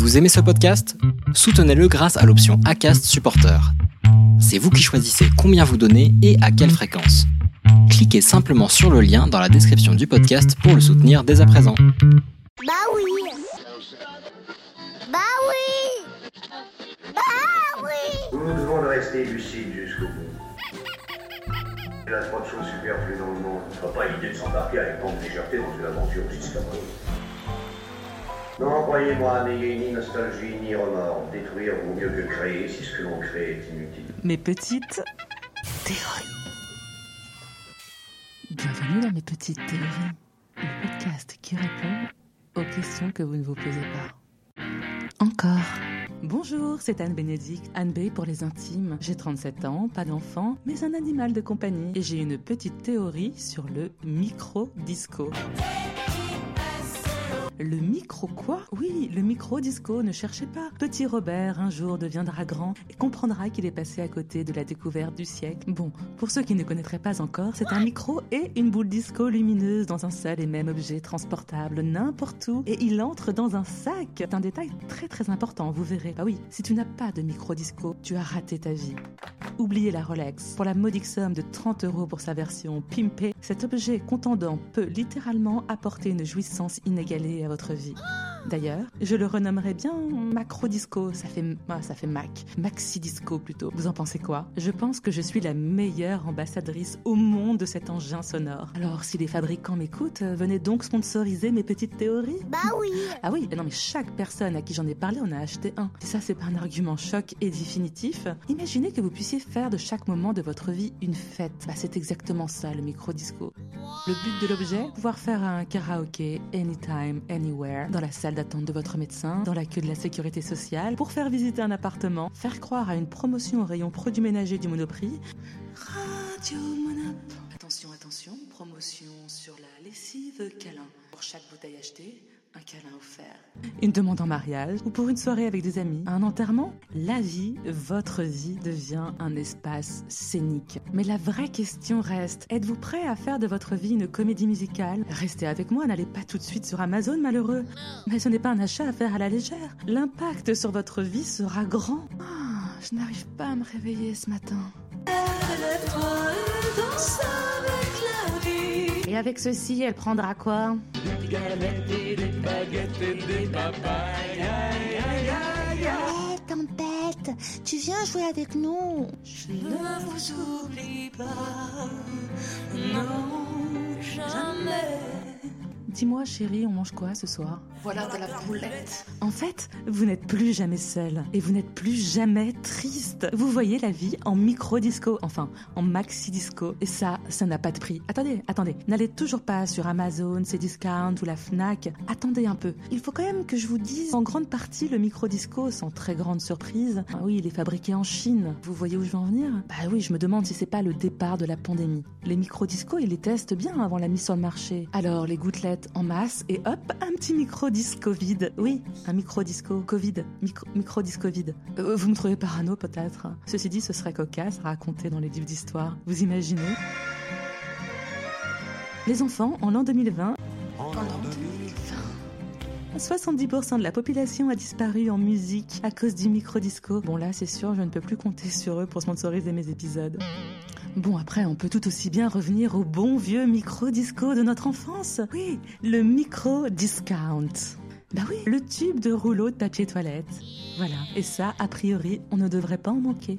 Vous aimez ce podcast? Soutenez-le grâce à l'option ACAST Supporter. C'est vous qui choisissez combien vous donnez et à quelle fréquence. Cliquez simplement sur le lien dans la description du podcast pour le soutenir dès à présent. Bah oui Bah oui Bah oui Nous nous devons de rester lucides jusqu'au bout. Il y a trop de choses superflues dans le monde. Ce pas l'idée de s'embarquer avec grande légèreté dans une aventure aussi scabreuse. Non, croyez-moi, n'ayez ni nostalgie ni remords. Détruire vaut mieux que créer si ce que l'on crée est inutile. Mes petites théories. Bienvenue dans mes petites théories, le podcast qui répond aux questions que vous ne vous posez pas. Encore. Bonjour, c'est Anne Bénédicte, Anne B pour les intimes. J'ai 37 ans, pas d'enfant, mais un animal de compagnie. Et j'ai une petite théorie sur le micro-disco. Le micro quoi? Oui, le micro disco, ne cherchez pas. Petit Robert un jour deviendra grand et comprendra qu'il est passé à côté de la découverte du siècle. Bon, pour ceux qui ne connaîtraient pas encore, c'est un micro et une boule disco lumineuse dans un seul et même objet transportable n'importe où et il entre dans un sac. C'est un détail très très important, vous verrez. Ah oui, si tu n'as pas de micro disco, tu as raté ta vie. Oubliez la Rolex. Pour la modique somme de 30 euros pour sa version pimpée, cet objet contendant peut littéralement apporter une jouissance inégalée à votre vie. D'ailleurs, je le renommerais bien macro disco, ça fait ah, ça fait Mac, maxi disco plutôt. Vous en pensez quoi? Je pense que je suis la meilleure ambassadrice au monde de cet engin sonore. Alors, si les fabricants m'écoutent, euh, venez donc sponsoriser mes petites théories. Bah oui Ah oui, non mais chaque personne à qui j'en ai parlé en a acheté un. Si ça c'est pas un argument choc et définitif, imaginez que vous puissiez faire de chaque moment de votre vie une fête. Bah, c'est exactement ça le micro disco. Le but de l'objet, pouvoir faire un karaoké anytime, anywhere, dans la salle d'attente de votre médecin, dans la queue de la sécurité sociale, pour faire visiter un appartement, faire croire à une promotion au rayon produits ménagers du Monoprix. Radio Monop. Attention, attention, promotion sur la lessive câlin. Pour chaque bouteille achetée, un câlin offert. Une demande en mariage ou pour une soirée avec des amis, un enterrement La vie, votre vie devient un espace scénique. Mais la vraie question reste, êtes-vous prêt à faire de votre vie une comédie musicale? Restez avec moi, n'allez pas tout de suite sur Amazon malheureux. Mais ce n'est pas un achat à faire à la légère. L'impact sur votre vie sera grand. Ah, je n'arrive pas à me réveiller ce matin. Et avec ceci, elle prendra quoi? Hé, tempête Tu viens jouer avec nous. Je ne vous oublie pas, non, jamais. Dis-moi, chérie, on mange quoi ce soir? Voilà de la poulette. En fait, vous n'êtes plus jamais seul et vous n'êtes plus jamais triste. Vous voyez la vie en micro-disco, enfin en maxi-disco. Et ça, ça n'a pas de prix. Attendez, attendez. N'allez toujours pas sur Amazon, Cdiscount ou la Fnac. Attendez un peu. Il faut quand même que je vous dise, en grande partie, le micro-disco, sans très grande surprise, ah oui, il est fabriqué en Chine. Vous voyez où je veux en venir? Bah oui, je me demande si c'est pas le départ de la pandémie. Les micro-discos, ils les testent bien avant la mise sur le marché. Alors, les gouttelettes en masse et hop, un petit micro-disco vide. Oui, un micro-disco Covid. Micro- Micro-disco vide. Euh, vous me trouvez parano peut-être Ceci dit, ce serait cocasse à raconter dans les livres d'histoire. Vous imaginez? Les enfants, en l'an 2020, 70% de la population a disparu en musique à cause du micro-disco. Bon là, c'est sûr, je ne peux plus compter sur eux pour sponsoriser mes épisodes. Bon, après, on peut tout aussi bien revenir au bon vieux micro-disco de notre enfance. Oui, le micro-discount. Bah oui, le tube de rouleau de papier toilette. Voilà, et ça, a priori, on ne devrait pas en manquer.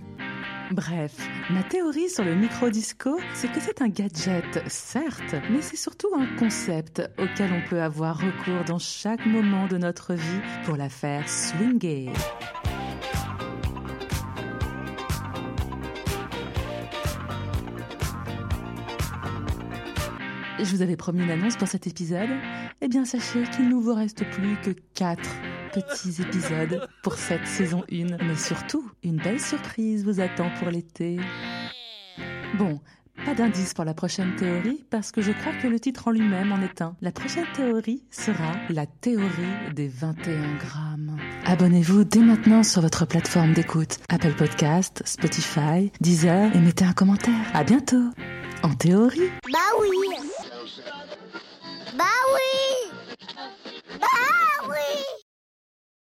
Bref, ma théorie sur le micro-disco, c'est que c'est un gadget, certes, mais c'est surtout un concept auquel on peut avoir recours dans chaque moment de notre vie pour la faire swinger. Je vous avais promis une annonce pour cet épisode. Eh bien, sachez qu'il ne vous reste plus que 4 petits épisodes pour cette saison 1. Mais surtout, une belle surprise vous attend pour l'été. Bon, pas d'indice pour la prochaine théorie parce que je crois que le titre en lui-même en est un. La prochaine théorie sera la théorie des 21 grammes. Abonnez-vous dès maintenant sur votre plateforme d'écoute Apple Podcast, Spotify, Deezer et mettez un commentaire. À bientôt. En théorie. Bah oui Bah oui